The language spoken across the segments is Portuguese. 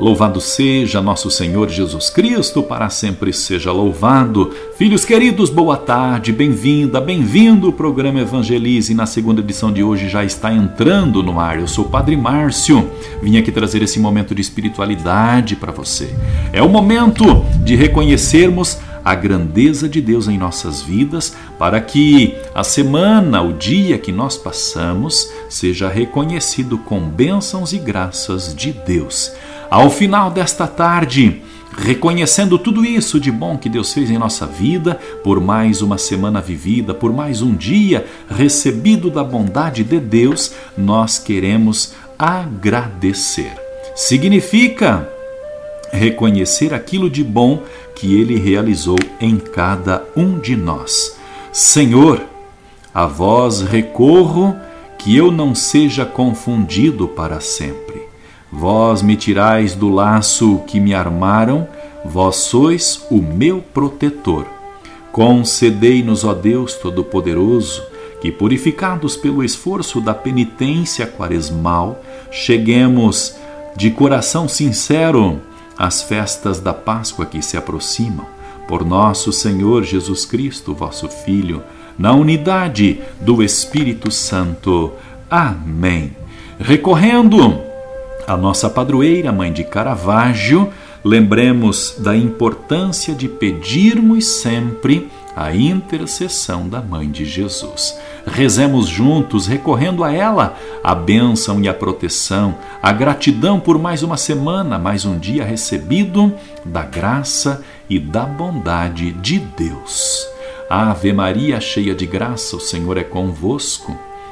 Louvado seja nosso Senhor Jesus Cristo, para sempre seja louvado. Filhos queridos, boa tarde, bem-vinda, bem-vindo. O programa Evangelize na segunda edição de hoje já está entrando no ar. Eu sou o Padre Márcio, vim aqui trazer esse momento de espiritualidade para você. É o momento de reconhecermos a grandeza de Deus em nossas vidas, para que a semana, o dia que nós passamos, seja reconhecido com bênçãos e graças de Deus. Ao final desta tarde, reconhecendo tudo isso de bom que Deus fez em nossa vida, por mais uma semana vivida, por mais um dia recebido da bondade de Deus, nós queremos agradecer. Significa reconhecer aquilo de bom que Ele realizou em cada um de nós. Senhor, a vós recorro que eu não seja confundido para sempre. Vós me tirais do laço que me armaram, vós sois o meu protetor. Concedei-nos, ó Deus Todo-Poderoso, que, purificados pelo esforço da penitência quaresmal, cheguemos de coração sincero às festas da Páscoa que se aproximam, por nosso Senhor Jesus Cristo, vosso Filho, na unidade do Espírito Santo. Amém. Recorrendo a nossa padroeira, mãe de Caravaggio, lembremos da importância de pedirmos sempre a intercessão da Mãe de Jesus. Rezemos juntos, recorrendo a ela, a bênção e a proteção, a gratidão por mais uma semana, mais um dia recebido da graça e da bondade de Deus. Ave Maria, cheia de graça, o Senhor é convosco.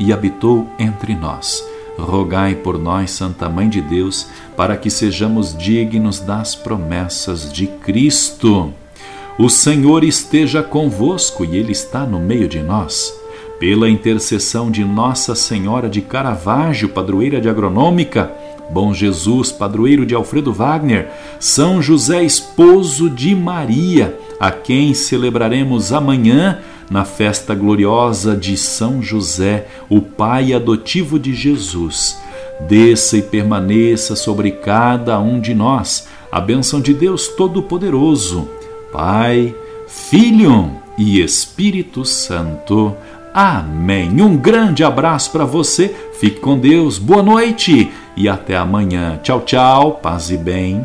e habitou entre nós. Rogai por nós, Santa Mãe de Deus, para que sejamos dignos das promessas de Cristo. O Senhor esteja convosco e Ele está no meio de nós. Pela intercessão de Nossa Senhora de Caravaggio, padroeira de Agronômica, Bom Jesus, padroeiro de Alfredo Wagner, São José, esposo de Maria, a quem celebraremos amanhã na festa gloriosa de São José, o pai adotivo de Jesus. Desça e permaneça sobre cada um de nós a bênção de Deus Todo-Poderoso, Pai, Filho e Espírito Santo. Amém. Um grande abraço para você, fique com Deus, boa noite e até amanhã. Tchau, tchau, paz e bem.